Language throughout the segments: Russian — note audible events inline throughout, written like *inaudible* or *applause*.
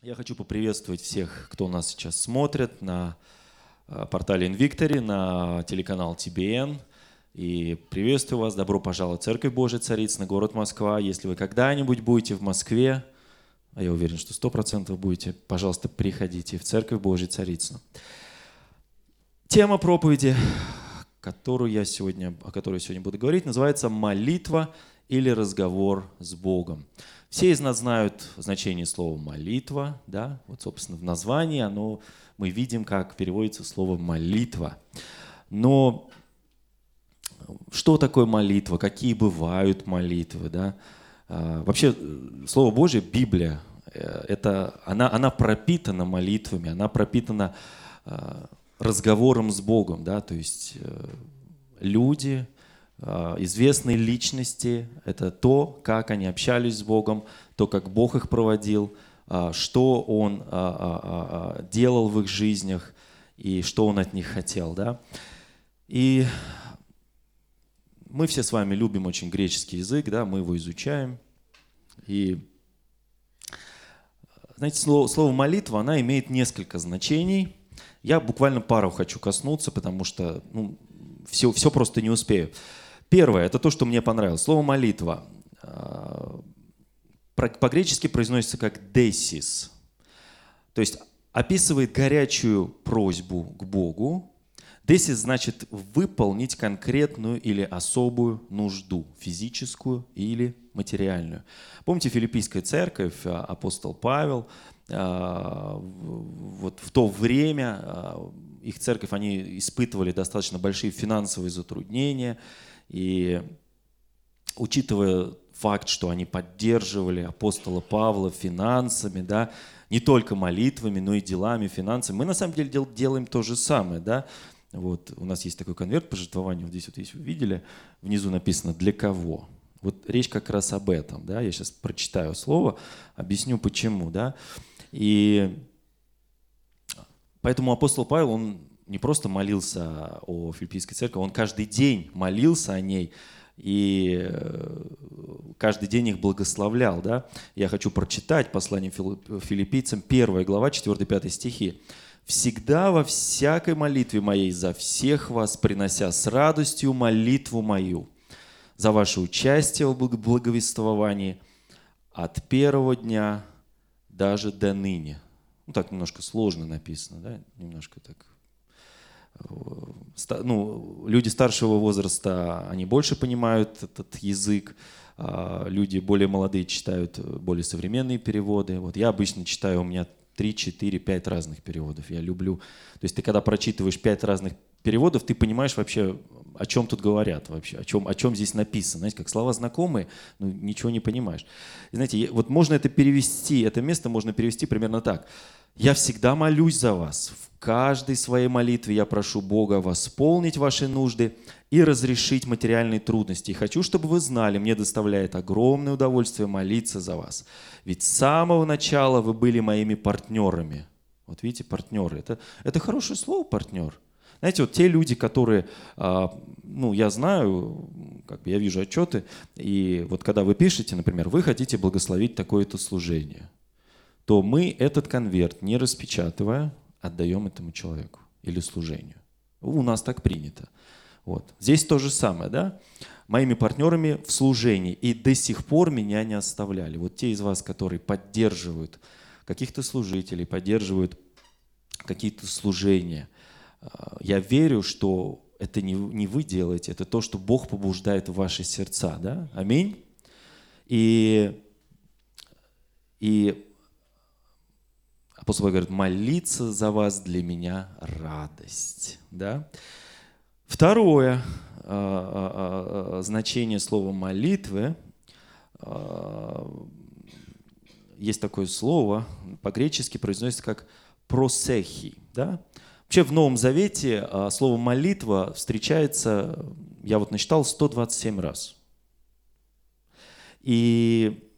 Я хочу поприветствовать всех, кто нас сейчас смотрит на э, портале Invictory, на телеканал TBN. И приветствую вас, добро пожаловать в Церковь Божия Царица на город Москва. Если вы когда-нибудь будете в Москве, а я уверен, что сто процентов будете, пожалуйста, приходите в Церковь Божия Царицыну. Тема проповеди, которую я сегодня, о которой я сегодня буду говорить, называется «Молитва или разговор с Богом». Все из нас знают значение слова «молитва», да, вот, собственно, в названии оно, мы видим, как переводится слово «молитва». Но что такое молитва, какие бывают молитвы, да? А, вообще, Слово Божье, Библия, э, это, она, она пропитана молитвами, она пропитана а, разговором с Богом, да, то есть э, люди, известные личности, это то, как они общались с Богом, то, как Бог их проводил, а, что Он а, делал в их жизнях и что Он от них хотел. Да? И мы все с вами любим очень греческий язык, да, мы его изучаем. И знаете, слово, слово молитва, она имеет несколько значений. Я буквально пару хочу коснуться, потому что ну, все, все просто не успею. Первое, это то, что мне понравилось. Слово «молитва» а, по-гречески произносится как «десис». То есть описывает горячую просьбу к Богу. «Десис» значит выполнить конкретную или особую нужду, физическую или материальную. Помните, филиппийская церковь, а, апостол Павел, а, вот в то время их церковь, они испытывали достаточно большие финансовые затруднения – и учитывая факт, что они поддерживали апостола Павла финансами, да, не только молитвами, но и делами, финансами, мы на самом деле делаем то же самое, да, вот у нас есть такой конверт пожертвования, вот здесь вот, если вы видели, внизу написано «для кого?». Вот речь как раз об этом, да, я сейчас прочитаю слово, объясню почему, да, и поэтому апостол Павел, он не просто молился о Филиппийской церкви, он каждый день молился о ней и э, каждый день их благословлял. Да? Я хочу прочитать послание филиппийцам, 1 глава, 4-5 стихи. «Всегда во всякой молитве моей за всех вас, принося с радостью молитву мою, за ваше участие в благовествовании от первого дня даже до ныне». Ну, так немножко сложно написано, да? Немножко так ну, люди старшего возраста, они больше понимают этот язык, а люди более молодые читают более современные переводы. Вот я обычно читаю, у меня 3, 4, 5 разных переводов. Я люблю... То есть ты когда прочитываешь 5 разных переводов, ты понимаешь вообще, о чем тут говорят вообще, о чем, о чем здесь написано. Знаете, как слова знакомые, но ничего не понимаешь. И знаете, вот можно это перевести, это место можно перевести примерно так. «Я всегда молюсь за вас, каждой своей молитве я прошу Бога восполнить ваши нужды и разрешить материальные трудности. И хочу, чтобы вы знали, мне доставляет огромное удовольствие молиться за вас. Ведь с самого начала вы были моими партнерами. Вот видите, партнеры. Это, это хорошее слово, партнер. Знаете, вот те люди, которые, а, ну, я знаю, как бы я вижу отчеты, и вот когда вы пишете, например, вы хотите благословить такое-то служение, то мы этот конверт, не распечатывая, отдаем этому человеку или служению. У нас так принято. Вот. Здесь то же самое, да? Моими партнерами в служении и до сих пор меня не оставляли. Вот те из вас, которые поддерживают каких-то служителей, поддерживают какие-то служения, я верю, что это не, не вы делаете, это то, что Бог побуждает в ваши сердца, да? Аминь. И, и Апостол говорит, молиться за вас для меня радость. Да? Второе а, а, а, значение слова молитвы, есть такое слово, по-гречески произносится как просехи. Да? Вообще в Новом Завете слово молитва встречается, я вот насчитал, 127 раз. И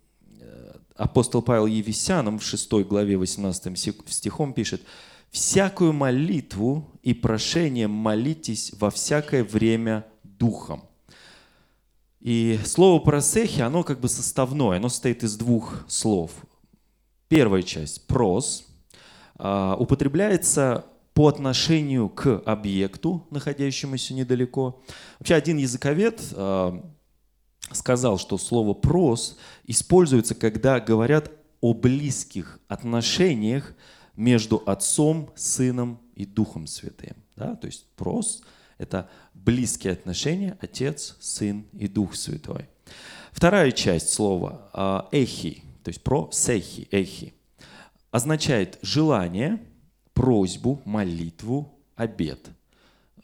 апостол Павел Евесянам в 6 главе 18 стихом пишет, «Всякую молитву и прошение молитесь во всякое время духом». И слово «просехи», оно как бы составное, оно состоит из двух слов. Первая часть, прос, а, употребляется по отношению к объекту, находящемуся недалеко. Вообще один языковед а, сказал, что слово «прос» используется, когда говорят о близких отношениях между Отцом, Сыном и Духом Святым. Да? То есть «прос» — это близкие отношения Отец, Сын и Дух Святой. Вторая часть слова а, «эхи», то есть про «сехи», «эхи», означает желание, просьбу, молитву, обед.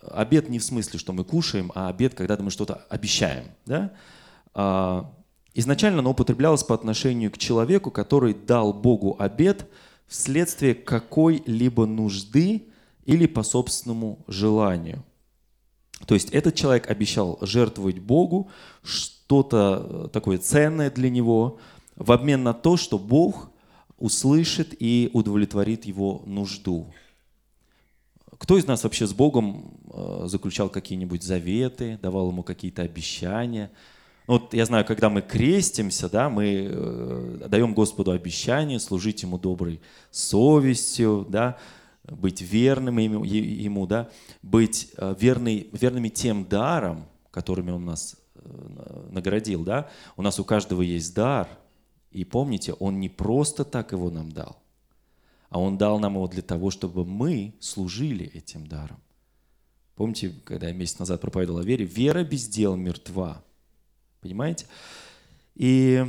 Обед не в смысле, что мы кушаем, а обед, когда мы что-то обещаем. Да? А, изначально оно употреблялось по отношению к человеку, который дал Богу обед вследствие какой-либо нужды или по собственному желанию. То есть этот человек обещал жертвовать Богу что-то э, такое ценное для него в обмен на то, что Бог услышит и удовлетворит его нужду. Кто из нас вообще с Богом э, заключал какие-нибудь заветы, давал ему какие-то обещания? Ну, вот я знаю, когда мы крестимся, да, мы э, даем Господу обещание служить Ему доброй совестью, да, быть верным ему, да, быть э, верный, верными тем даром, которыми Он нас наградил. Да. У нас у каждого есть дар – и помните, Он не просто так его нам дал, а Он дал нам его для того, чтобы мы служили этим даром. Помните, когда я месяц назад проповедовал о вере, вера без дел мертва. Понимаете? И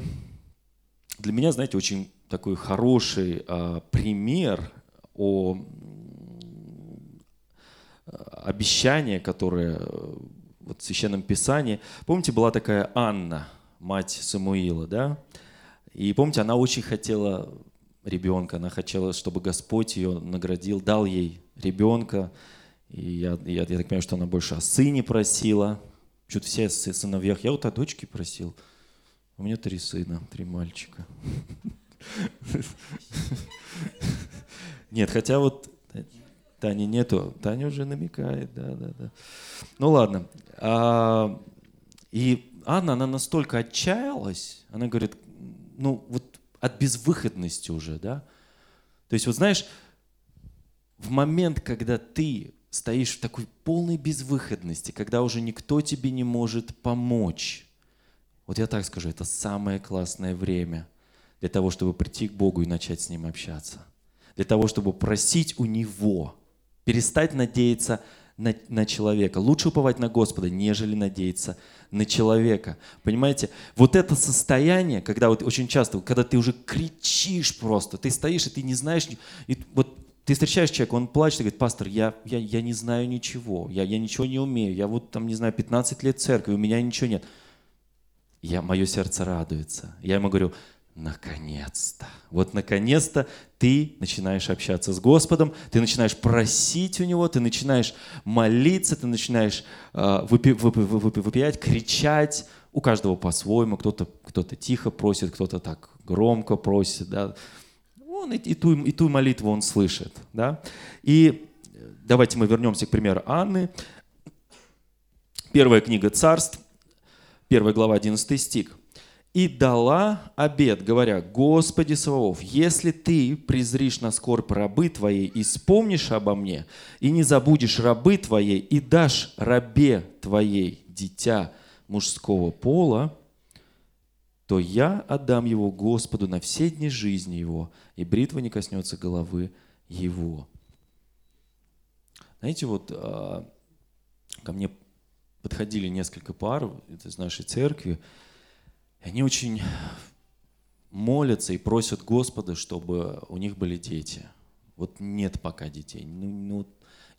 для меня, знаете, очень такой хороший а, пример о обещание, которое вот в Священном Писании. Помните, была такая Анна, мать Самуила, да? И помните, она очень хотела ребенка, она хотела, чтобы Господь ее наградил, дал ей ребенка. И я, я, я так понимаю, что она больше о сыне просила. Чуть все сыновьях. Я вот о дочке просил. У меня три сына, три мальчика. Нет, хотя вот Тани нету. Таня уже намекает, да, да, да. Ну ладно. А, и Анна, она настолько отчаялась, она говорит, ну, вот от безвыходности уже, да. То есть, вот знаешь, в момент, когда ты стоишь в такой полной безвыходности, когда уже никто тебе не может помочь, вот я так скажу, это самое классное время для того, чтобы прийти к Богу и начать с Ним общаться. Для того, чтобы просить у Него, перестать надеяться на, на человека. Лучше уповать на Господа, нежели надеяться на человека. Понимаете? Вот это состояние, когда вот очень часто, когда ты уже кричишь просто, ты стоишь и ты не знаешь, и вот ты встречаешь человека, он плачет и говорит, пастор, я, я, я не знаю ничего, я, я ничего не умею, я вот там, не знаю, 15 лет церкви, у меня ничего нет. Я, мое сердце радуется. Я ему говорю, наконец-то. Вот наконец-то ты начинаешь общаться с Господом, ты начинаешь просить у Него, ты начинаешь молиться, ты начинаешь э, выпи, выпи, выпи, выпиять, кричать. У каждого по-своему. Кто-то кто тихо просит, кто-то так громко просит. Да. Он и, и, ту, и ту молитву он слышит. Да. И давайте мы вернемся к примеру Анны. Первая книга «Царств», первая глава, 11 стих и дала обед, говоря, «Господи Саваоф, если Ты презришь на скорбь рабы Твоей и вспомнишь обо мне, и не забудешь рабы Твоей, и дашь рабе Твоей дитя мужского пола, то я отдам его Господу на все дни жизни его, и бритва не коснется головы его». Знаете, вот а, ко мне подходили несколько пар из нашей церкви, они очень молятся и просят Господа, чтобы у них были дети. Вот нет пока детей. Ну, ну,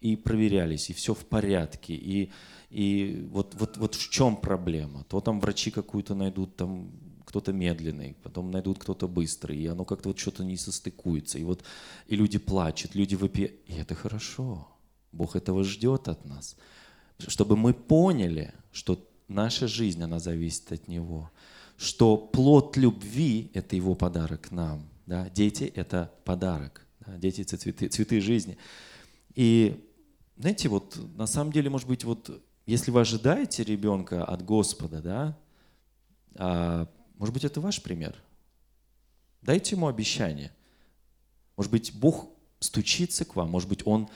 и проверялись, и все в порядке. И, и вот, вот, вот в чем проблема? То там врачи какую-то найдут, там кто-то медленный, потом найдут кто-то быстрый, и оно как-то вот что-то не состыкуется. И вот и люди плачут, люди выпьют. И это хорошо. Бог этого ждет от нас. Чтобы мы поняли, что наша жизнь, она зависит от Него что плод любви – это его подарок нам. Да? Дети – это подарок. Да? Дети – это цветы, цветы жизни. И знаете, вот на самом деле, может быть, вот если вы ожидаете ребенка от Господа, да, а, может быть, это ваш пример. Дайте ему обещание. Может быть, Бог стучится к вам, может быть, Он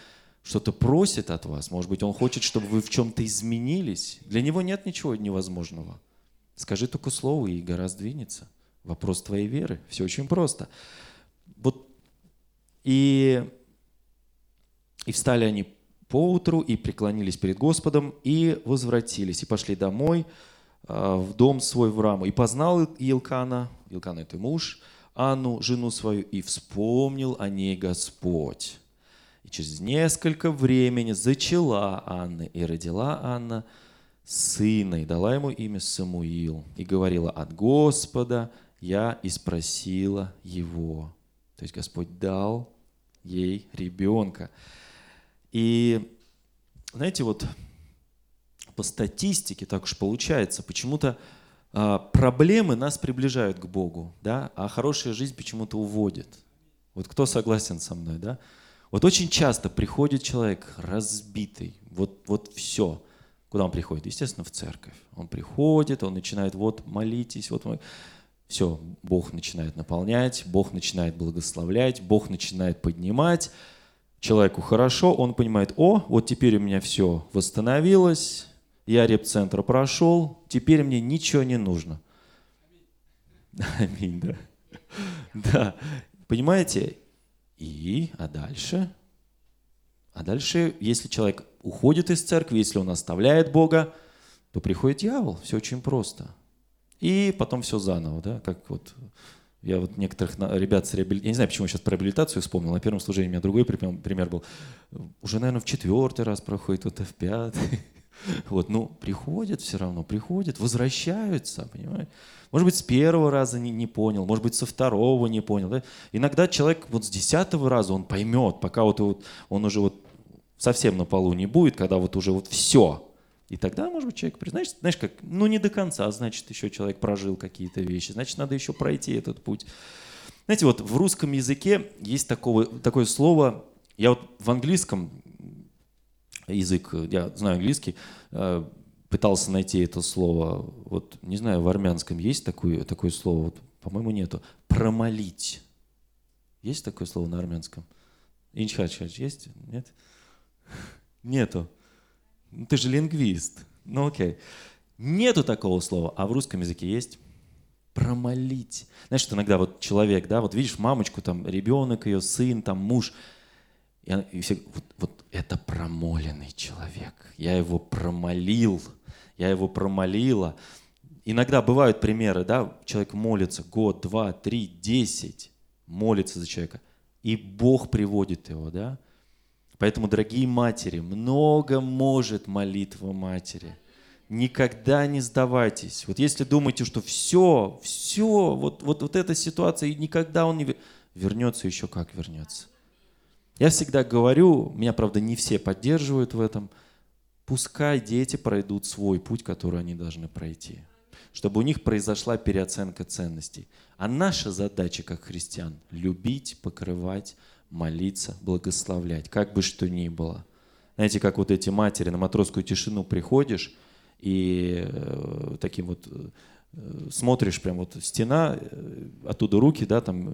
что-то просит от вас, может быть, Он хочет, чтобы вы в чем-то изменились. Для Него нет ничего невозможного. Скажи только слово, и гора сдвинется. Вопрос твоей веры. Все очень просто. Вот и, и встали они поутру и преклонились перед Господом, и возвратились, и пошли домой э, в дом свой в Раму. И познал Илкана, Илкана это муж, Анну, жену свою, и вспомнил о ней Господь. И через несколько времени зачала Анна, и родила Анна сына, и дала ему имя Самуил, и говорила от Господа, я и спросила его. То есть Господь дал ей ребенка. И знаете, вот по статистике так уж получается, почему-то а, проблемы нас приближают к Богу, да, а хорошая жизнь почему-то уводит. Вот кто согласен со мной, да? Вот очень часто приходит человек разбитый, вот, вот все. Куда он приходит? Естественно, в церковь. Он приходит, он начинает, вот, молитесь, вот, все, Бог начинает наполнять, Бог начинает благословлять, Бог начинает поднимать, человеку хорошо, он понимает, о, вот теперь у меня все восстановилось, я репцентр прошел, теперь мне ничего не нужно. Аминь, да. Да, понимаете? И, а дальше? А дальше, если человек уходит из церкви, если он оставляет Бога, то приходит дьявол. Все очень просто. И потом все заново, да, как вот я вот некоторых ребят с реабилитацией, я не знаю, почему я сейчас про реабилитацию вспомнил, на первом служении у меня другой пример был. Уже, наверное, в четвертый раз проходит, вот в пятый. *laughs* Вот, ну, приходят все равно, приходят, возвращаются, понимаете? Может быть, с первого раза не, не понял, может быть, со второго не понял. Да? Иногда человек вот с десятого раза он поймет, пока вот, вот он уже вот совсем на полу не будет, когда вот уже вот все, и тогда, может быть, человек признает, знаешь, как, ну не до конца, значит, еще человек прожил какие-то вещи, значит, надо еще пройти этот путь. Знаете, вот в русском языке есть такого, такое слово, я вот в английском язык, я знаю английский, э, пытался найти это слово, вот не знаю, в армянском есть такое, такое слово, вот, по-моему, нету. Промолить. Есть такое слово на армянском? Инчхач есть? Нет? Нету. Ну, ты же лингвист. Ну окей. Нету такого слова, а в русском языке есть промолить. Знаешь, что иногда вот человек, да, вот видишь мамочку, там ребенок ее, сын, там муж, и, и все, вот, вот это промоленный человек. Я его промолил, я его промолила. Иногда бывают примеры, да, человек молится год, два, три, десять, молится за человека, и Бог приводит его, да, Поэтому, дорогие матери, много может молитва матери. Никогда не сдавайтесь. Вот если думаете, что все, все, вот, вот, вот эта ситуация, и никогда он не вернется, еще как вернется. Я всегда говорю, меня, правда, не все поддерживают в этом, пускай дети пройдут свой путь, который они должны пройти, чтобы у них произошла переоценка ценностей. А наша задача, как христиан, любить, покрывать, молиться, благословлять, как бы что ни было. Знаете, как вот эти матери на матросскую тишину приходишь и э, таким вот э, смотришь, прям вот стена, э, оттуда руки, да, там э,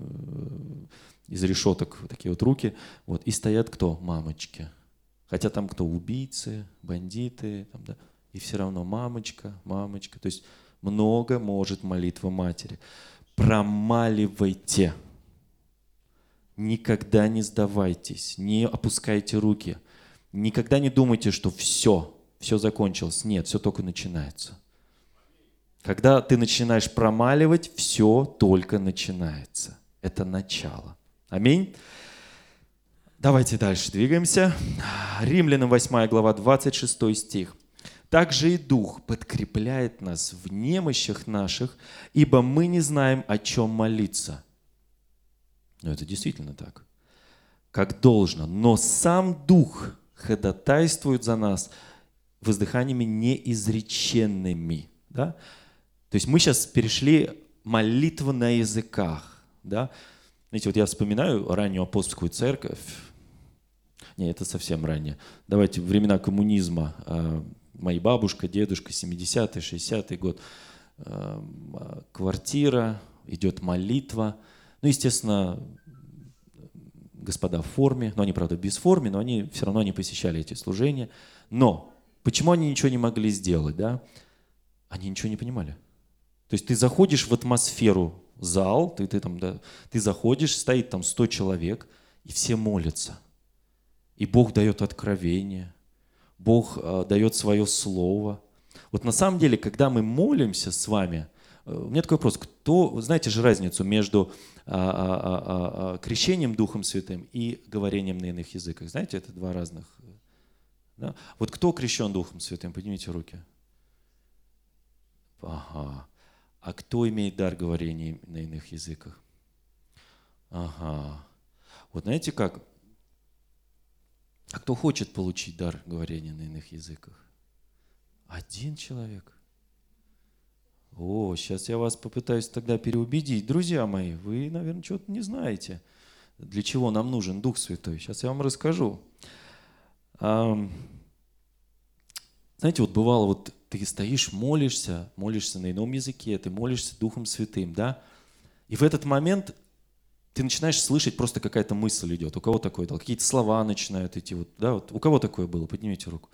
из решеток такие вот руки, вот, и стоят кто? Мамочки. Хотя там кто? Убийцы, бандиты, там, да, и все равно мамочка, мамочка. То есть много может молитва матери. Промаливайте Никогда не сдавайтесь, не опускайте руки. Никогда не думайте, что все, все закончилось. Нет, все только начинается. Когда ты начинаешь промаливать, все только начинается. Это начало. Аминь. Давайте дальше двигаемся. Римлянам 8 глава, 26 стих. Также и Дух подкрепляет нас в немощах наших, ибо мы не знаем, о чем молиться – но это действительно так. Как должно. Но сам Дух ходатайствует за нас воздыханиями неизреченными. Да? То есть мы сейчас перешли молитву на языках. Да? Знаете, вот я вспоминаю раннюю апостольскую церковь. Не, это совсем ранее. Давайте, времена коммунизма. А, моя бабушка, дедушка, 70-й, 60-й год. А, а, квартира, идет молитва – ну, естественно, господа в форме, но они, правда, без формы, но они все равно не посещали эти служения. Но почему они ничего не могли сделать, да? Они ничего не понимали. То есть ты заходишь в атмосферу зал, ты, ты, там, да, ты заходишь, стоит там 100 человек, и все молятся. И Бог дает откровение, Бог э, дает свое слово. Вот на самом деле, когда мы молимся с вами, э, у меня такой вопрос, кто, знаете же разницу между крещением Духом Святым и говорением на иных языках? Знаете, это два разных. Да? Вот кто крещен Духом Святым? Поднимите руки. Ага. А кто имеет дар говорения на иных языках? Ага. Вот знаете как? А кто хочет получить дар говорения на иных языках? Один человек. О, сейчас я вас попытаюсь тогда переубедить. Друзья мои, вы, наверное, что-то не знаете, для чего нам нужен Дух Святой. Сейчас я вам расскажу. Знаете, вот бывало, вот ты стоишь, молишься, молишься на ином языке, ты молишься Духом Святым, да? И в этот момент ты начинаешь слышать, просто какая-то мысль идет. У кого такое? Какие-то слова начинают идти. Вот, да, вот у кого такое было? Поднимите руку.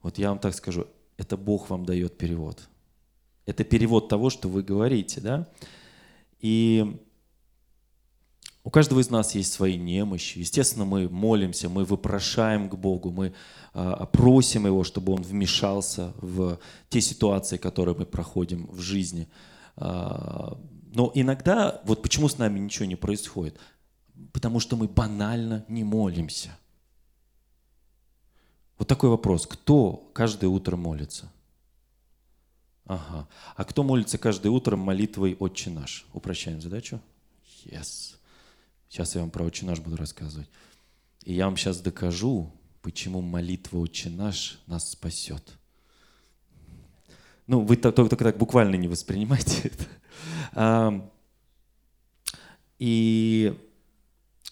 Вот я вам так скажу, это Бог вам дает перевод. Это перевод того, что вы говорите, да? И у каждого из нас есть свои немощи. Естественно, мы молимся, мы вопрошаем к Богу, мы а, просим Его, чтобы Он вмешался в те ситуации, которые мы проходим в жизни. А, но иногда, вот почему с нами ничего не происходит? Потому что мы банально не молимся. Вот такой вопрос. Кто каждое утро молится? Ага. А кто молится каждое утро молитвой «Отче наш»? Упрощаем задачу? Yes. Сейчас я вам про «Отче наш» буду рассказывать. И я вам сейчас докажу, почему молитва «Отче наш» нас спасет. Ну, вы только, только так буквально не воспринимайте *laughs* это. И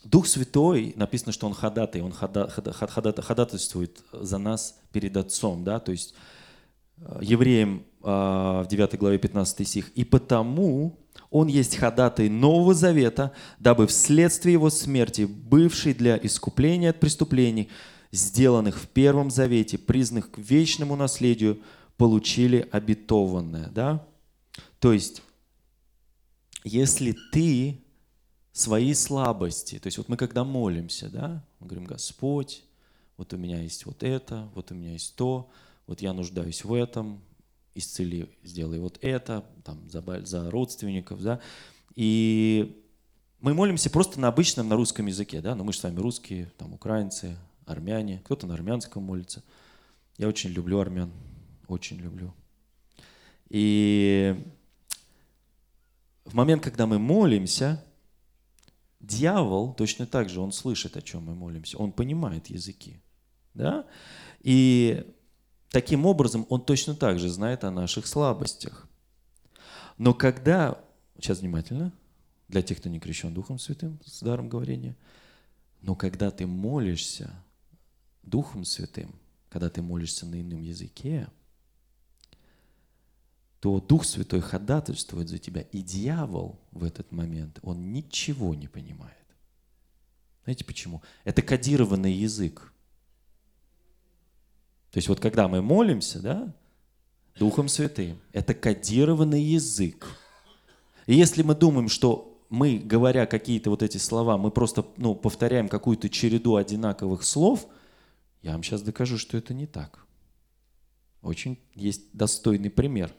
Дух Святой, написано, что Он ходатай, Он ходатайствует за нас перед Отцом, да, то есть э, евреям а, в 9 главе 15 стих. «И потому он есть ходатай Нового Завета, дабы вследствие его смерти, бывший для искупления от преступлений, сделанных в Первом Завете, признанных к вечному наследию, получили обетованное». Да? То есть, если ты свои слабости, то есть вот мы когда молимся, да, мы говорим, Господь, вот у меня есть вот это, вот у меня есть то, вот я нуждаюсь в этом, исцели, сделай вот это, там, за, за родственников, да. И мы молимся просто на обычном, на русском языке, да, но мы же с вами русские, там, украинцы, армяне, кто-то на армянском молится. Я очень люблю армян, очень люблю. И в момент, когда мы молимся, дьявол точно так же, он слышит, о чем мы молимся, он понимает языки, да, и Таким образом, он точно так же знает о наших слабостях. Но когда, сейчас внимательно, для тех, кто не крещен Духом Святым, с даром говорения, но когда ты молишься Духом Святым, когда ты молишься на ином языке, то Дух Святой ходатайствует за тебя, и дьявол в этот момент, он ничего не понимает. Знаете почему? Это кодированный язык. То есть вот когда мы молимся, да, Духом Святым, это кодированный язык. И если мы думаем, что мы, говоря какие-то вот эти слова, мы просто ну, повторяем какую-то череду одинаковых слов, я вам сейчас докажу, что это не так. Очень есть достойный пример.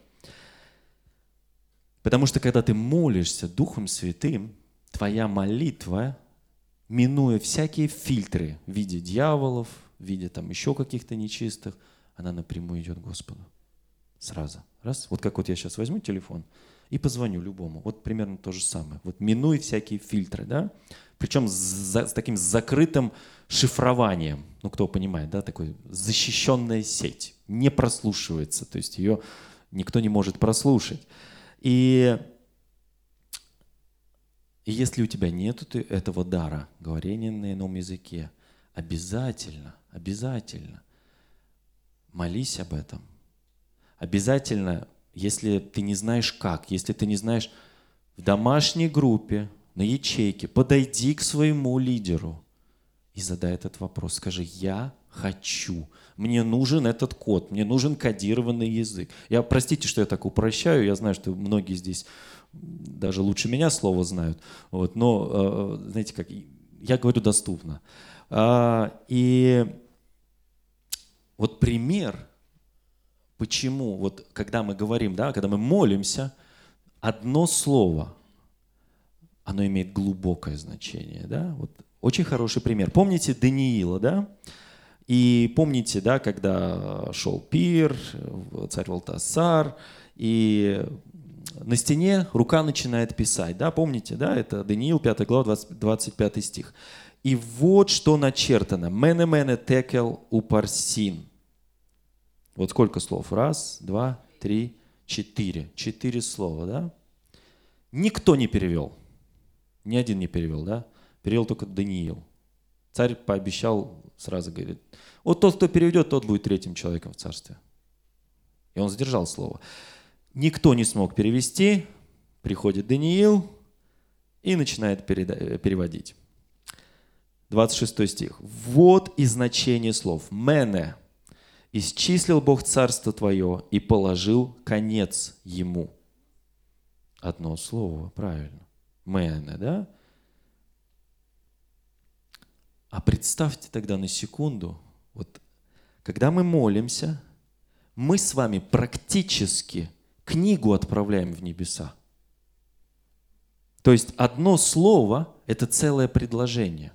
Потому что когда ты молишься Духом Святым, твоя молитва, минуя всякие фильтры в виде дьяволов, в виде там еще каких-то нечистых, она напрямую идет к Господу. Сразу. Раз. Вот как вот я сейчас возьму телефон и позвоню любому. Вот примерно то же самое. Вот минуй всякие фильтры, да? Причем с, за, с таким закрытым шифрованием. Ну, кто понимает, да? Такой защищенная сеть. Не прослушивается. То есть ее никто не может прослушать. И и если у тебя нет этого дара, говорения на ином языке, обязательно Обязательно. Молись об этом. Обязательно, если ты не знаешь как, если ты не знаешь в домашней группе, на ячейке, подойди к своему лидеру и задай этот вопрос. Скажи, я хочу. Мне нужен этот код, мне нужен кодированный язык. Я, простите, что я так упрощаю, я знаю, что многие здесь даже лучше меня слово знают. Вот, но, э, знаете как, я говорю доступно. А, и вот пример, почему, вот когда мы говорим, да, когда мы молимся, одно слово, оно имеет глубокое значение, да, вот очень хороший пример. Помните Даниила, да? И помните, да, когда шел пир, царь Валтасар, и на стене рука начинает писать, да, помните, да, это Даниил, 5 глава, 20, 25 стих. И вот что начертано. Мене мене текел упарсин. Вот сколько слов? Раз, два, три, четыре. Четыре слова, да? Никто не перевел. Ни один не перевел, да? Перевел только Даниил. Царь пообещал, сразу говорит, вот тот, кто переведет, тот будет третьим человеком в царстве. И он сдержал слово. Никто не смог перевести, приходит Даниил и начинает переводить. 26 стих. Вот и значение слов. Мене. Исчислил Бог царство твое и положил конец ему. Одно слово, правильно. Мене, да? А представьте тогда на секунду, вот когда мы молимся, мы с вами практически книгу отправляем в небеса. То есть одно слово – это целое предложение.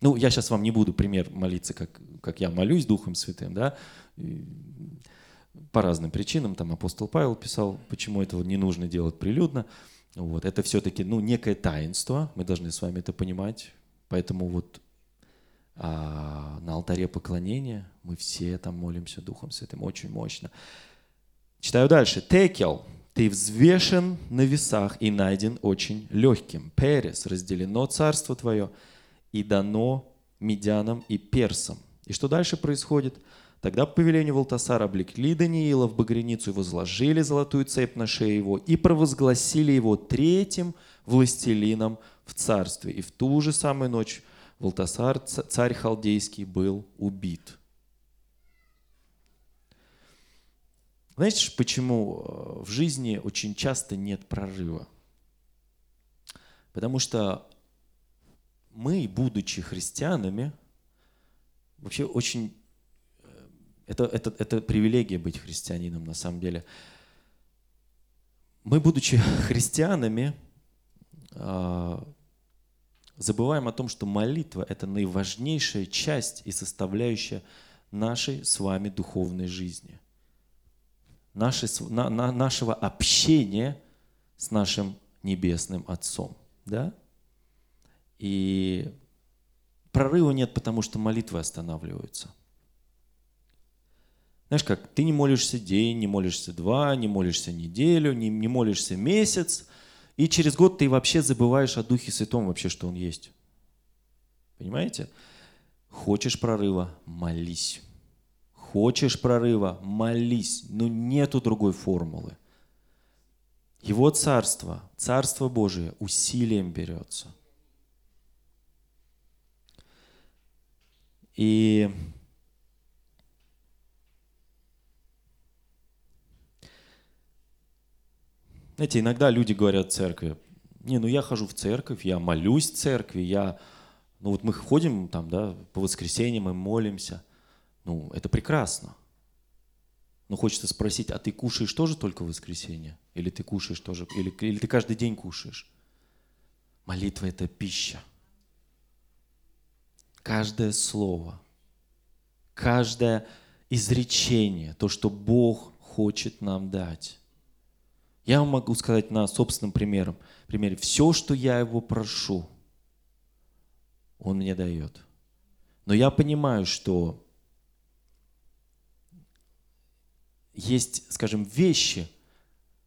Ну, я сейчас вам не буду пример молиться, как, как я молюсь Духом Святым, да, по разным причинам, там апостол Павел писал, почему этого не нужно делать прилюдно – вот. Это все-таки ну, некое таинство, мы должны с вами это понимать. Поэтому вот а, на алтаре поклонения мы все там молимся Духом Святым очень мощно. Читаю дальше. Текел. Ты взвешен на весах и найден очень легким. Перес. Разделено царство твое и дано медянам и персам. И что дальше происходит? Тогда по повелению Валтасара облекли Даниила в багряницу и возложили золотую цепь на шею его и провозгласили его третьим властелином в царстве. И в ту же самую ночь Валтасар, царь халдейский, был убит. Знаете, почему э, в жизни очень часто нет прорыва? Потому что мы, будучи христианами, вообще очень это, это, это привилегия быть христианином на самом деле. Мы, будучи *laughs* христианами, а, забываем о том, что молитва – это наиважнейшая часть и составляющая нашей с вами духовной жизни, нашей, на, на, нашего общения с нашим Небесным Отцом. Да? И прорыва нет, потому что молитвы останавливаются. Знаешь как, ты не молишься день, не молишься два, не молишься неделю, не, не молишься месяц, и через год ты вообще забываешь о Духе Святом вообще, что Он есть. Понимаете? Хочешь прорыва – молись. Хочешь прорыва – молись. Но нету другой формулы. Его царство, царство Божие усилием берется. И Знаете, иногда люди говорят церкви, не, ну я хожу в церковь, я молюсь в церкви, я, ну вот мы ходим там, да, по воскресеньям мы молимся. Ну, это прекрасно. Но хочется спросить, а ты кушаешь тоже только в воскресенье? Или ты кушаешь тоже, или, или ты каждый день кушаешь? Молитва – это пища. Каждое слово, каждое изречение, то, что Бог хочет нам дать, я вам могу сказать на собственном примере, примере, все, что я его прошу, он мне дает. Но я понимаю, что есть, скажем, вещи,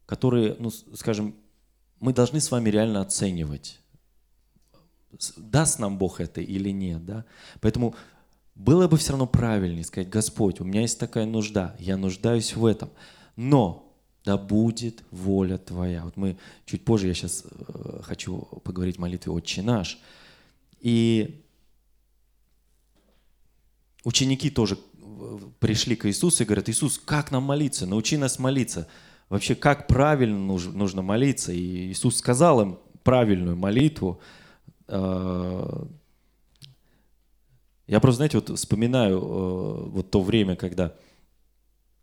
которые, ну, скажем, мы должны с вами реально оценивать. Даст нам Бог это или нет, да? Поэтому было бы все равно правильнее сказать, Господь, у меня есть такая нужда, я нуждаюсь в этом. Но да будет воля Твоя. Вот мы чуть позже, я сейчас э, хочу поговорить о молитве «Отче наш». И ученики тоже э, пришли к Иисусу и говорят, Иисус, как нам молиться? Научи нас молиться. Вообще, как правильно нужно молиться? И Иисус сказал им правильную молитву. Э, я просто, знаете, вот вспоминаю вот то время, когда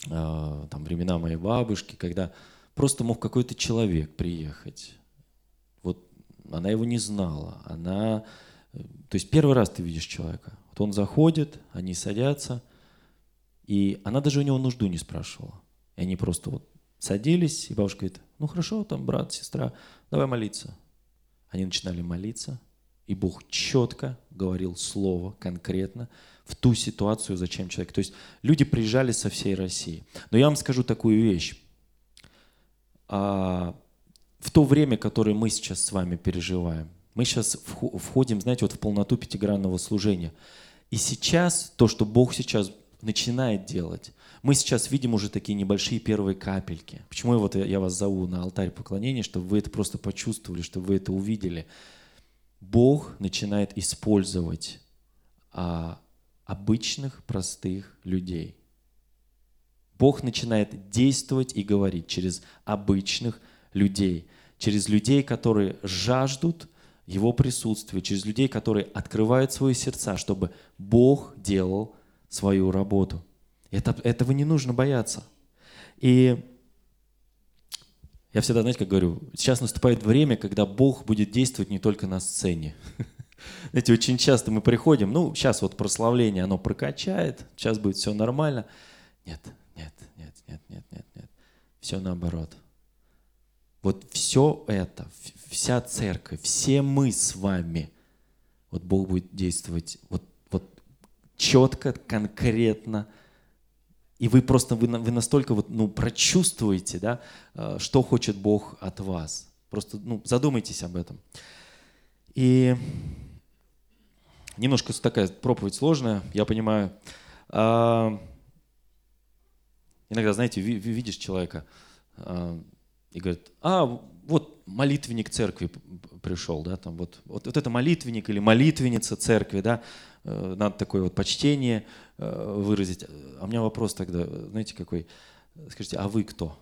а, там времена моей бабушки, когда просто мог какой-то человек приехать. Вот она его не знала, она... То есть первый раз ты видишь человека. Вот он заходит, они садятся, и она даже у него нужду не спрашивала. И они просто вот садились, и бабушка говорит, ну хорошо, там брат, сестра, давай молиться. Они начинали молиться, и Бог четко говорил слово конкретно, в ту ситуацию, зачем человек. То есть люди приезжали со всей России. Но я вам скажу такую вещь. А, в то время, которое мы сейчас с вами переживаем, мы сейчас входим, знаете, вот в полноту пятигранного служения. И сейчас то, что Бог сейчас начинает делать, мы сейчас видим уже такие небольшие первые капельки. Почему вот я вас зову на алтарь поклонения, чтобы вы это просто почувствовали, чтобы вы это увидели. Бог начинает использовать а, обычных, простых людей. Бог начинает действовать и говорить через обычных людей, через людей, которые жаждут Его присутствия, через людей, которые открывают свои сердца, чтобы Бог делал свою работу. Это, этого не нужно бояться. И я всегда, знаете, как говорю, сейчас наступает время, когда Бог будет действовать не только на сцене. *laughs* Знаете, очень часто мы приходим, ну, сейчас вот прославление, оно прокачает, сейчас будет все нормально. Нет, нет, нет, нет, нет, нет, нет. Все наоборот. Вот все это, вся церковь, все мы с вами, вот Бог будет действовать вот, вот четко, конкретно, и вы просто, вы, вы настолько вот, ну, прочувствуете, да, э, что хочет Бог от вас. Просто ну, задумайтесь об этом. И Немножко такая проповедь сложная, я понимаю. А, иногда, знаете, видишь человека а, и говорит, а, вот молитвенник церкви пришел, да, там вот, вот, вот это молитвенник или молитвенница церкви, да, надо такое вот почтение э, выразить. А у меня вопрос тогда, знаете, какой? Скажите, а вы кто?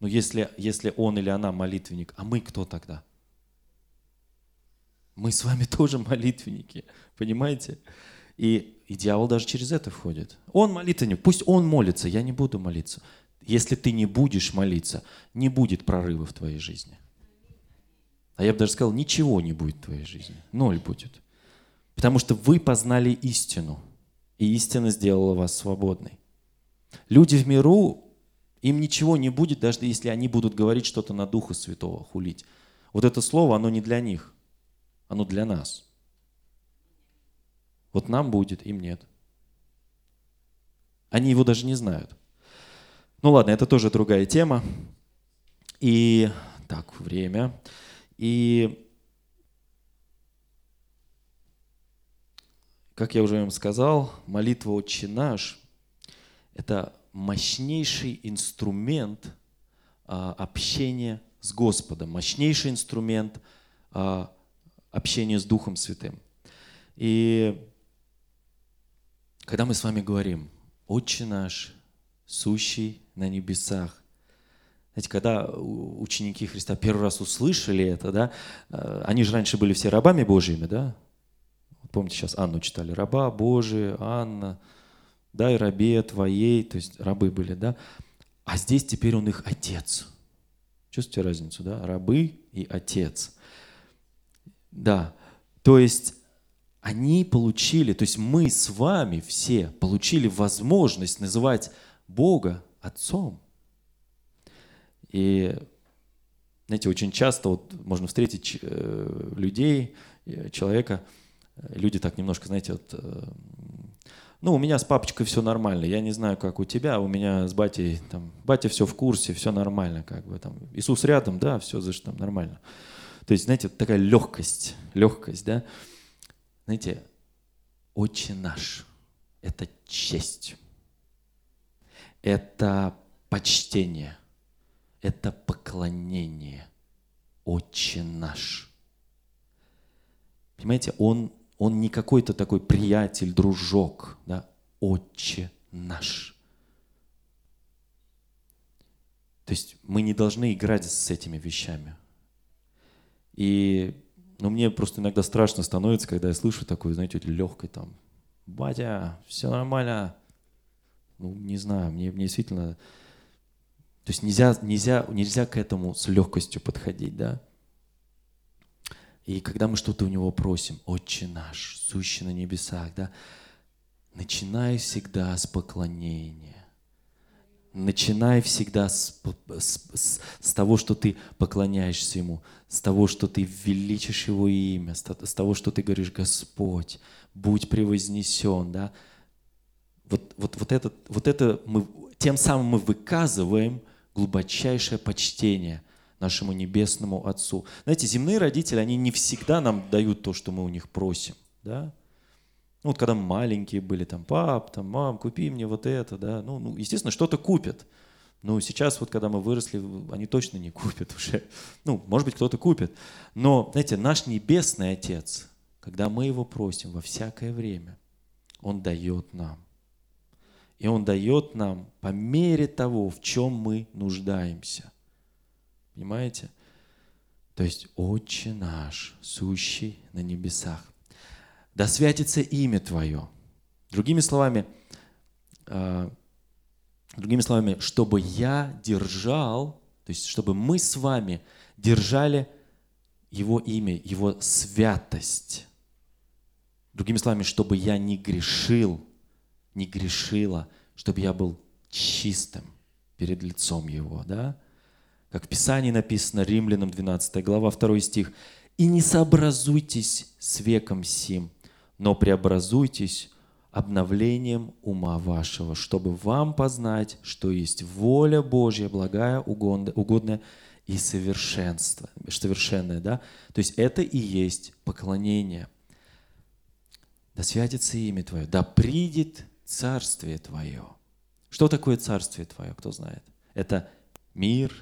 Ну, если, если он или она молитвенник, а мы кто тогда? Мы с вами *laughs* тоже молитвенники, понимаете? И, и дьявол даже через это входит. Он молитвенник, пусть он молится, я не буду молиться. Если ты не будешь молиться, не будет прорыва в твоей жизни. А я бы даже сказал, ничего не будет в твоей жизни. Ноль будет. Потому что вы познали истину, и истина сделала вас свободной. Люди в миру, им ничего не будет, даже если они будут говорить что-то на Духа Святого, хулить. Вот это слово, оно не для них оно для нас. Вот нам будет, им нет. Они его даже не знают. Ну ладно, это тоже другая тема. И так, время. И как я уже вам сказал, молитва «Отче наш» – это мощнейший инструмент а, общения с Господом, мощнейший инструмент а, общение с Духом Святым. И когда мы с вами говорим «Отче наш, сущий на небесах», знаете, когда ученики Христа первый раз услышали это, да, э, они же раньше были все рабами Божьими, да? Помните, сейчас Анну читали, раба Божия, Анна, дай рабе твоей, то есть рабы были, да? А здесь теперь он их отец. Чувствуете разницу, да? Рабы и отец. Да, то есть они получили, то есть мы с вами все получили возможность называть Бога Отцом. И, знаете, очень часто вот можно встретить э, людей, э, человека, люди так немножко, знаете, вот, ну, у меня с папочкой все нормально, я не знаю, как у тебя, у меня с батей, там, батя все в курсе, все нормально, как бы, там, Иисус рядом, да, все, значит, там, нормально. То есть, знаете, такая легкость, легкость, да? Знаете, Отче наш – это честь. Это почтение, это поклонение. Отче наш. Понимаете, он, он не какой-то такой приятель, дружок, да? Отче наш. То есть мы не должны играть с этими вещами. И ну, мне просто иногда страшно становится, когда я слышу такое, знаете, легкое там, батя, все нормально. Ну, не знаю, мне, мне действительно... То есть нельзя, нельзя, нельзя к этому с легкостью подходить, да? И когда мы что-то у него просим, «Отче наш, сущий на небесах», да, начинай всегда с поклонения. Начинай всегда с, с, с, с того, что ты поклоняешься Ему, с того, что ты величишь Его имя, с, с того, что ты говоришь, Господь, будь превознесен, да. Вот, вот, вот, это, вот это мы, тем самым мы выказываем глубочайшее почтение нашему Небесному Отцу. Знаете, земные родители, они не всегда нам дают то, что мы у них просим, да. Ну, вот когда маленькие были, там, пап, там, мам, купи мне вот это, да, ну, ну естественно, что-то купят. Ну, сейчас вот, когда мы выросли, они точно не купят уже. Ну, может быть, кто-то купит. Но, знаете, наш Небесный Отец, когда мы Его просим во всякое время, Он дает нам. И Он дает нам по мере того, в чем мы нуждаемся. Понимаете? То есть, Отче наш, сущий на небесах да святится имя Твое. Другими словами, э, другими словами, чтобы я держал, то есть чтобы мы с вами держали Его имя, Его святость. Другими словами, чтобы я не грешил, не грешила, чтобы я был чистым перед лицом Его, да? Как в Писании написано, Римлянам 12 глава, 2 стих. «И не сообразуйтесь с веком сим, но преобразуйтесь обновлением ума вашего, чтобы вам познать, что есть воля Божья, благая, угодная и совершенство, совершенное, да? То есть это и есть поклонение. Да святится имя Твое, да придет Царствие Твое. Что такое Царствие Твое, кто знает? Это мир,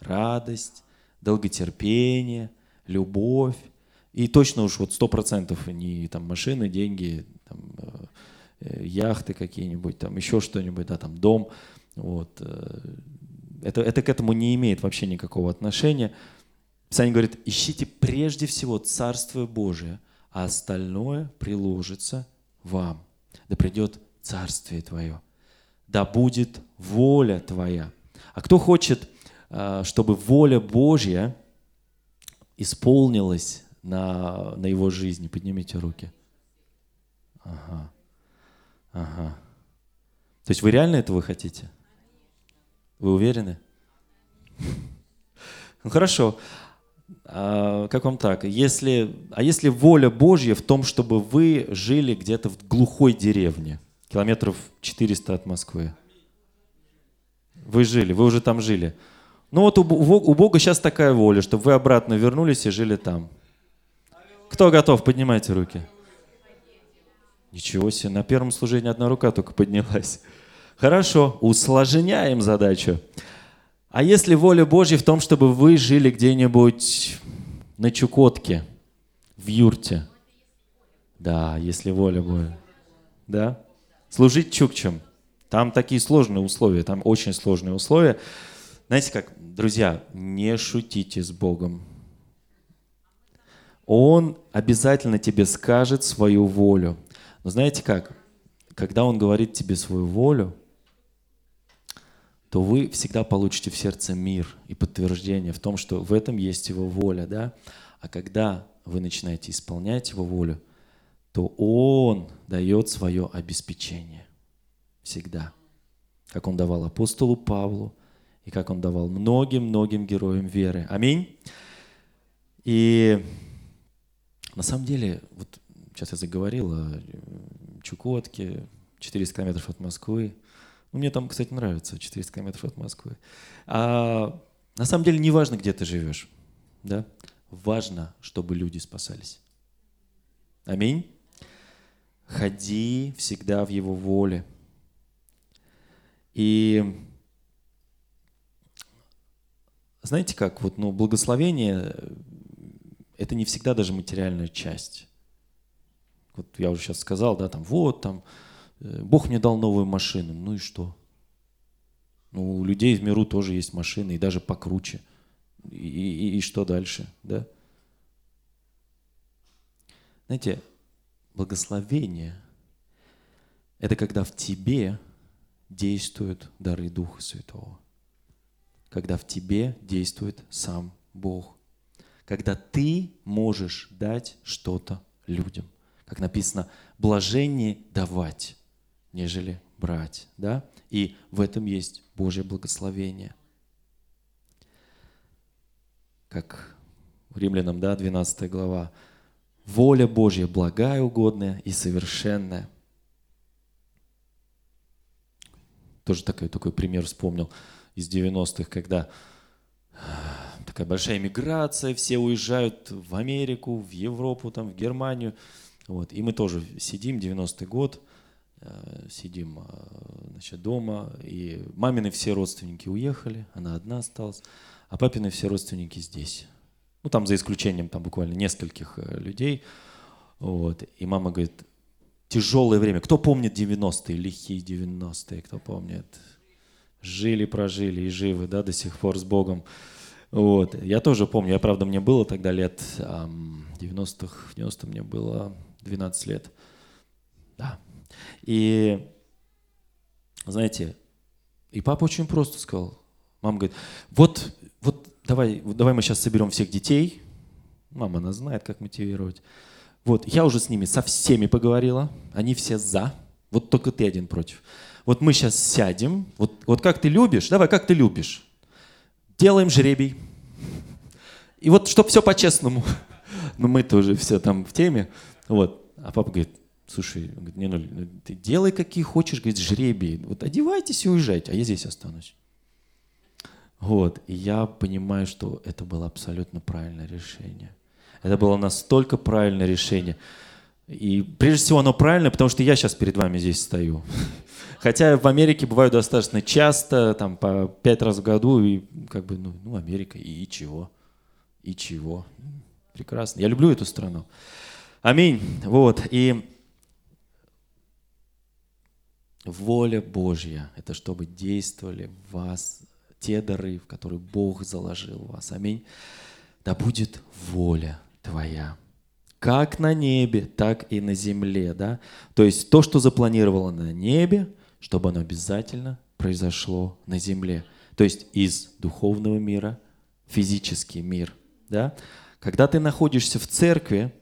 радость, долготерпение, любовь, и точно уж вот сто процентов не там машины, деньги, там, э, яхты какие-нибудь, там еще что-нибудь, да, там дом. Вот. Э, это, это к этому не имеет вообще никакого отношения. Писание говорит, ищите прежде всего Царствие Божие, а остальное приложится вам. Да придет Царствие Твое. Да будет воля Твоя. А кто хочет, э, чтобы воля Божья исполнилась на, на его жизни? Поднимите руки. Ага. Ага. То есть вы реально этого хотите? Вы уверены? Ну хорошо. А, как вам так? Если, а если воля Божья в том, чтобы вы жили где-то в глухой деревне, километров 400 от Москвы? Вы жили, вы уже там жили. Ну вот у, у Бога сейчас такая воля, чтобы вы обратно вернулись и жили там. Кто готов? Поднимайте руки. Ничего себе, на первом служении одна рука только поднялась. Хорошо, усложняем задачу. А если воля Божья в том, чтобы вы жили где-нибудь на Чукотке, в юрте? Да, если воля Божья. Да? Служить чукчам. Там такие сложные условия, там очень сложные условия. Знаете как, друзья, не шутите с Богом. Он обязательно тебе скажет свою волю. Но знаете как? Когда Он говорит тебе свою волю, то вы всегда получите в сердце мир и подтверждение в том, что в этом есть Его воля. Да? А когда вы начинаете исполнять Его волю, то Он дает свое обеспечение. Всегда. Как Он давал апостолу Павлу, и как Он давал многим-многим героям веры. Аминь. И на самом деле, вот сейчас я заговорил о э, Чукотке, 400 километров от Москвы. Ну, мне там, кстати, нравится 400 километров от Москвы. А на самом деле не важно, где ты живешь. Да? Важно, чтобы люди спасались. Аминь. Ходи всегда в Его воле. И знаете как, вот, ну, благословение – это не всегда даже материальная часть. Вот я уже сейчас сказал, да, там, вот, там, э, Бог мне дал новую машину, ну и что? Ну, у людей в миру тоже есть машины, и даже покруче. И, и, и что дальше, да? Знаете, благословение – это когда в тебе действуют дары Духа Святого. Когда в тебе действует сам Бог. Когда ты можешь дать что-то людям. Как написано, блажение давать, нежели брать. Да? И в этом есть Божье благословение. Как в Римлянам, да, 12 глава. Воля Божья благая, угодная и совершенная. Тоже такой, такой пример вспомнил из 90-х, когда такая большая миграция, все уезжают в Америку, в Европу, там, в Германию. Вот. И мы тоже сидим, 90-й год, э, сидим э, значит, дома, и мамины все родственники уехали, она одна осталась, а папины все родственники здесь. Ну, там за исключением там буквально нескольких э, людей. Вот. И мама говорит, тяжелое время. Кто помнит 90-е, лихие 90-е, кто помнит? Жили, прожили и живы, да, до сих пор с Богом. Вот. Я тоже помню, я, правда, мне было тогда лет, эм, 90-х, в 90 мне было 12 лет. Да. И, знаете, и папа очень просто сказал. Мама говорит, вот, вот давай, давай мы сейчас соберем всех детей. Мама, она знает, как мотивировать. Вот, я уже с ними со всеми поговорила, они все за, вот только ты один против. Вот мы сейчас сядем, вот, вот как ты любишь, давай, как ты любишь. Делаем жребий. И вот, чтобы все по-честному. *laughs* Ну, мы тоже все там в теме. Вот. А папа говорит, слушай, говорит, не, ну, ты делай какие хочешь, говорит, жребий. Вот одевайтесь и уезжайте, а я здесь останусь. Вот. И я понимаю, что это было абсолютно правильное решение. Это было настолько правильное решение. И прежде всего оно правильно, потому что я сейчас перед вами здесь стою. Хотя в Америке бываю достаточно часто, там по пять раз в году, и как бы, ну, ну Америка, и, чего? И чего? Прекрасно. Я люблю эту страну. Аминь. Вот. И воля Божья – это чтобы действовали в вас те дары, в которые Бог заложил в вас. Аминь. Да будет воля Твоя. Как на небе, так и на земле. Да? То есть то, что запланировано на небе, чтобы оно обязательно произошло на земле. То есть из духовного мира физический мир. Да? Когда ты находишься в церкви,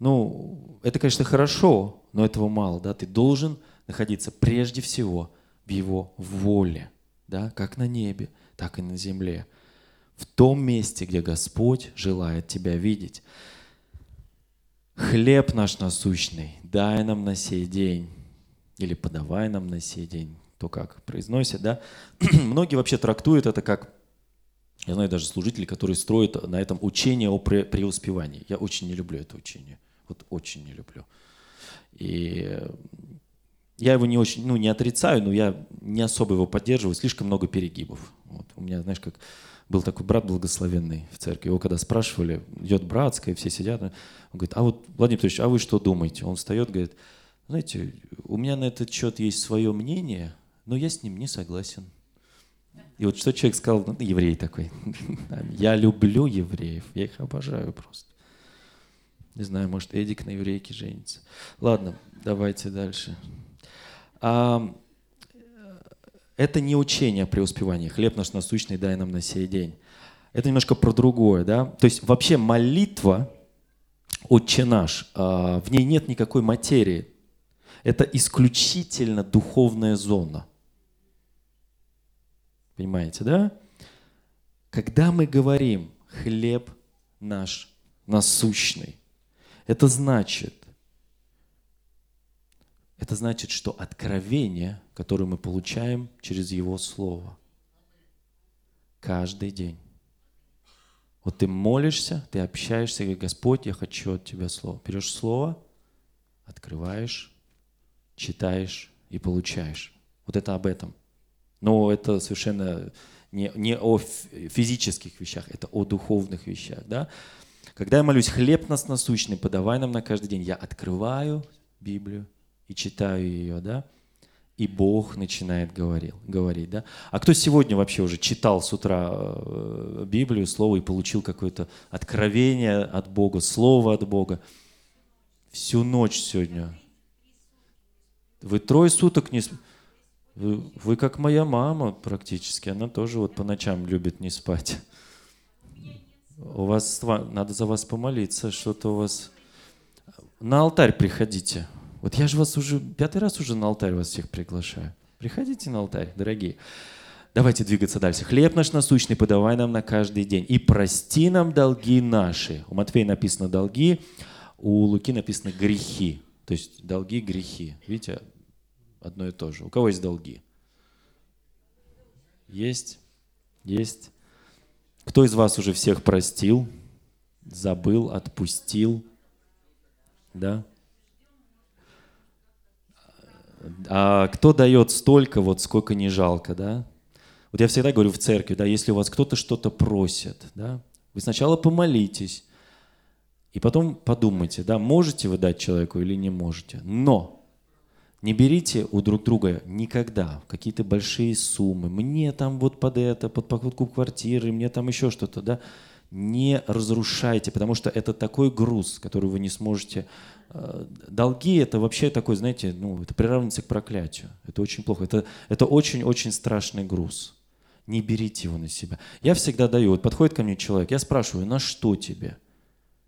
ну, это, конечно, хорошо, но этого мало. Да? Ты должен находиться прежде всего в его воле, да? как на небе, так и на земле. В том месте, где Господь желает тебя видеть. Хлеб наш насущный, дай нам на сей день, или подавай нам на сей день, то как произносят, да. *clears throat* Многие вообще трактуют это как, я знаю даже служители, которые строят на этом учение о преуспевании. Я очень не люблю это учение, вот очень не люблю. И я его не очень, ну, не отрицаю, но я не особо его поддерживаю, слишком много перегибов. Вот. У меня, знаешь, как был такой брат благословенный в церкви. Его когда спрашивали, идет братская, все сидят, он говорит, а вот, Владимир Петрович, а вы что думаете? Он встает, говорит, знаете, у меня на этот счет есть свое мнение, но я с ним не согласен. И вот что человек сказал, ну, еврей такой, *laughs* я люблю евреев, я их обожаю просто. Не знаю, может, Эдик на еврейке женится. Ладно, давайте дальше. А, это не учение о преуспевании. Хлеб наш насущный дай нам на сей день. Это немножко про другое, да? То есть вообще молитва «Отче наш», а, в ней нет никакой материи. Это исключительно духовная зона. Понимаете, да? Когда мы говорим «хлеб наш насущный», это значит, это значит, что откровение, которое мы получаем через Его Слово, каждый день. Вот ты молишься, ты общаешься, и говоришь, Господь, я хочу от Тебя Слово. Берешь Слово, открываешь, читаешь и получаешь. Вот это об этом. Но это совершенно не, не о физических вещах, это о духовных вещах, да. Когда я молюсь, хлеб нас насущный, подавай нам на каждый день, я открываю Библию и читаю ее, да, и Бог начинает говорил, говорить, да. А кто сегодня вообще уже читал с утра э, Библию, Слово и получил какое-то откровение от Бога, Слово от Бога? Всю ночь сегодня. Вы трое суток не... Вы, вы как моя мама практически, она тоже вот по ночам любит не спать. У вас, надо за вас помолиться, что-то у вас... На алтарь приходите. Вот я же вас уже, пятый раз уже на алтарь вас всех приглашаю. Приходите на алтарь, дорогие. Давайте двигаться дальше. «Хлеб наш насущный подавай нам на каждый день, и прости нам долги наши». У Матфея написано «долги», у Луки написано «грехи». То есть долги, грехи. Видите, одно и то же. У кого есть долги? Есть? Есть? Кто из вас уже всех простил, забыл, отпустил? Да? А кто дает столько, вот сколько не жалко, да? Вот я всегда говорю в церкви, да, если у вас кто-то что-то просит, да, вы сначала помолитесь, и потом подумайте, да, можете вы дать человеку или не можете. Но не берите у друг друга никогда какие-то большие суммы. Мне там вот под это, под покупку квартиры, мне там еще что-то, да. Не разрушайте, потому что это такой груз, который вы не сможете долги это вообще такой, знаете, ну, это приравнивается к проклятию. Это очень плохо. Это, это очень-очень страшный груз. Не берите его на себя. Я всегда даю. Вот подходит ко мне человек, я спрашиваю, на что тебе?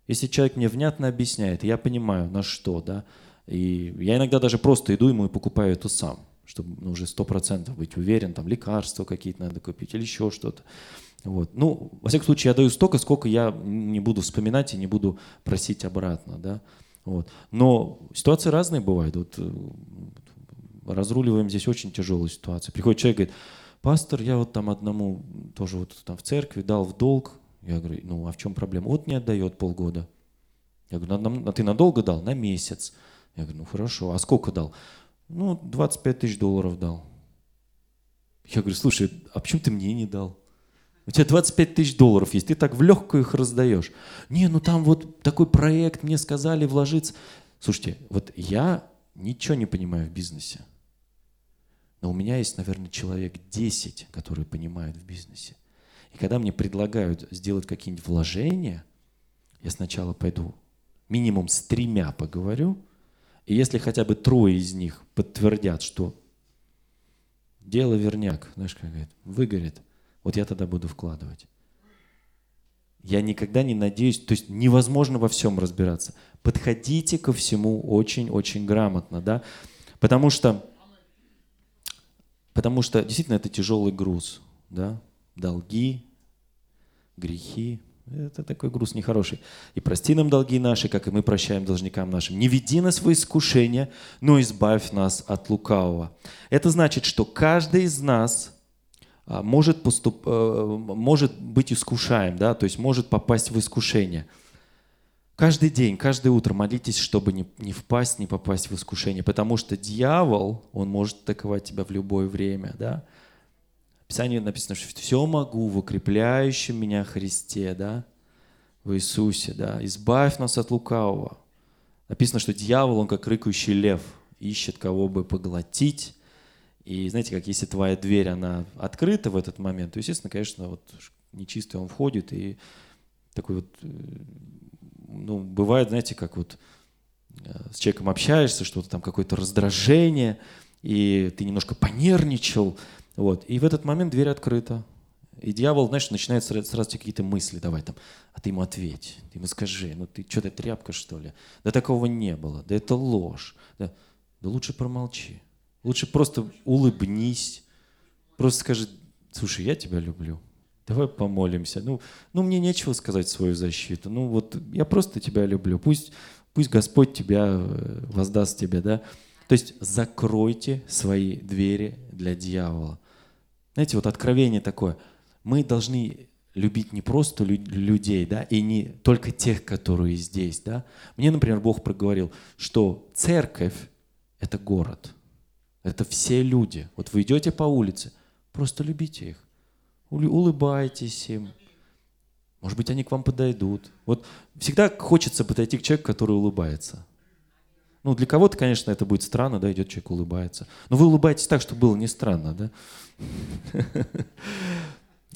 Если человек мне внятно объясняет, я понимаю, на что, да. И я иногда даже просто иду ему и покупаю это сам, чтобы ну, уже сто процентов быть уверен, там лекарства какие-то надо купить или еще что-то. Вот. Ну, во всяком случае, я даю столько, сколько я не буду вспоминать и не буду просить обратно, да. Вот. Но ситуации разные бывают. Вот, э, разруливаем здесь очень тяжелую ситуацию. Приходит человек, говорит, пастор, я вот там одному тоже вот там в церкви дал в долг. Я говорю, ну а в чем проблема? Вот не отдает полгода. Я говорю, а ты надолго дал? На месяц. Я говорю, ну хорошо, а сколько дал? Ну, 25 тысяч долларов дал. Я говорю, слушай, а почему ты мне не дал? У тебя 25 тысяч долларов есть, ты так в легкую их раздаешь. Не, ну там вот такой проект, мне сказали вложиться. Слушайте, вот я ничего не понимаю в бизнесе. Но у меня есть, наверное, человек 10, которые понимают в бизнесе. И когда мне предлагают сделать какие-нибудь вложения, я сначала пойду минимум с тремя поговорю, и если хотя бы трое из них подтвердят, что дело верняк, знаешь, как говорит, выгорит, вот я тогда буду вкладывать. Я никогда не надеюсь, то есть невозможно во всем разбираться. Подходите ко всему очень-очень грамотно, да, потому что, потому что действительно это тяжелый груз, да, долги, грехи, это такой груз нехороший. И прости нам долги наши, как и мы прощаем должникам нашим. Не веди нас в искушение, но избавь нас от лукавого. Это значит, что каждый из нас может, поступ, э, может быть искушаем, да, то есть может попасть в искушение. Каждый день, каждое утро молитесь, чтобы не, не впасть, не попасть в искушение, потому что дьявол, он может атаковать тебя в любое время, да. В Писании написано, что все могу в укрепляющем меня Христе, да, в Иисусе, да. Избавь нас от лукавого. Написано, что дьявол, он как рыкающий лев, ищет кого бы поглотить, и знаете, как если твоя дверь, она открыта в этот момент, то, естественно, конечно, вот нечистый он входит, и такой вот, э, ну, бывает, знаете, как вот э, с человеком общаешься, что-то там, какое-то раздражение, и ты немножко понервничал, вот, и в этот момент дверь открыта. И дьявол, знаешь, начинает сразу, сразу какие-то мысли, давай там, а ты ему ответь, ты ему скажи, ну ты что-то тряпка, что ли? Да такого не было, да это ложь, да, да лучше промолчи. Лучше просто улыбнись, просто скажи, слушай, я тебя люблю. Давай помолимся. Ну, ну, мне нечего сказать свою защиту. Ну, вот я просто тебя люблю. Пусть, пусть Господь тебя э, воздаст тебе, да. То есть закройте свои двери для дьявола. Знаете, вот откровение такое. Мы должны любить не просто людей, да, и не только тех, которые здесь, да. Мне, например, Бог проговорил, что церковь — это город — это все люди. Вот вы идете по улице, просто любите их. улыбайтесь им. Может быть, они к вам подойдут. Вот всегда хочется подойти к человеку, который улыбается. Ну, для кого-то, конечно, это будет странно, да, идет человек, улыбается. Но вы улыбаетесь так, чтобы было не странно, да? *laughs*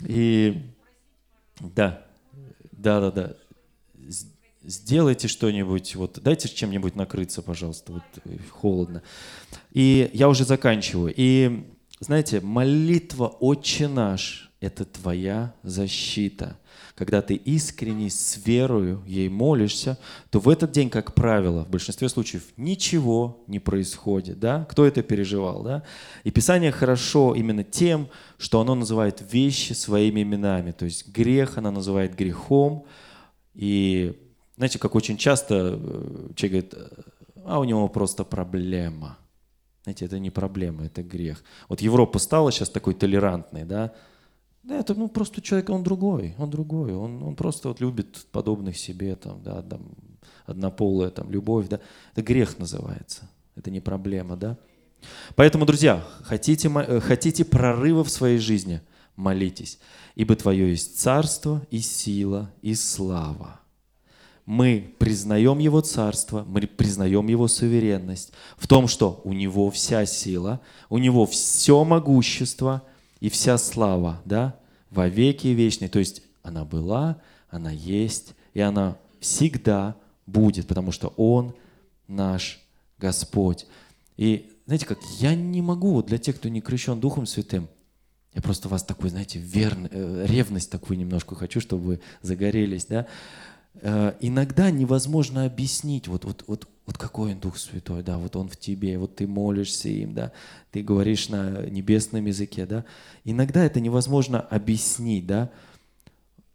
И да, да, да, да. Сделайте что-нибудь, вот дайте чем-нибудь накрыться, пожалуйста, вот э, холодно. И я уже заканчиваю. И знаете, молитва «Отче наш» — это твоя защита. Когда ты искренне, с верою ей молишься, то в этот день, как правило, в большинстве случаев ничего не происходит. Да? Кто это переживал? Да? И Писание хорошо именно тем, что оно называет вещи своими именами. То есть грех она называет грехом. И знаете, как очень часто э, человек говорит, а у него просто проблема – знаете, это не проблема, это грех. Вот Европа стала сейчас такой толерантной, да? Да, это ну, просто человек, он другой, он другой, он, он просто вот любит подобных себе, там, да, там, однополая там, любовь, да. Это грех называется, это не проблема, да. Поэтому, друзья, хотите, э, хотите прорыва в своей жизни, молитесь, ибо Твое есть царство и сила и слава мы признаем Его царство, мы признаем Его суверенность в том, что у Него вся сила, у Него все могущество и вся слава, да, во веки вечные. То есть она была, она есть, и она всегда будет, потому что Он наш Господь. И знаете как, я не могу, для тех, кто не крещен Духом Святым, я просто вас такой, знаете, верный, э, ревность такую немножко хочу, чтобы вы загорелись, да, иногда невозможно объяснить, вот, вот, вот, вот какой он Дух Святой, да, вот он в тебе, вот ты молишься им, да, ты говоришь на небесном языке, да. Иногда это невозможно объяснить, да,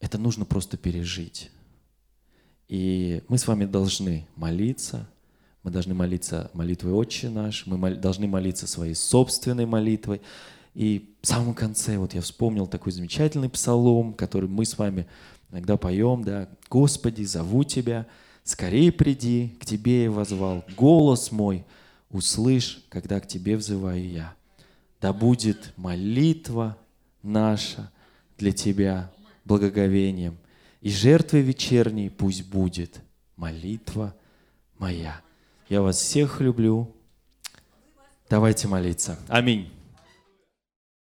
это нужно просто пережить. И мы с вами должны молиться, мы должны молиться молитвой Отче наш, мы мол, должны молиться своей собственной молитвой. И в самом конце, вот я вспомнил такой замечательный псалом, который мы с вами Иногда поем, да, «Господи, зову Тебя, скорее приди, к Тебе я возвал, голос мой услышь, когда к Тебе взываю я. Да будет молитва наша для Тебя благоговением, и жертвой вечерней пусть будет молитва моя». Я вас всех люблю. Давайте молиться. Аминь.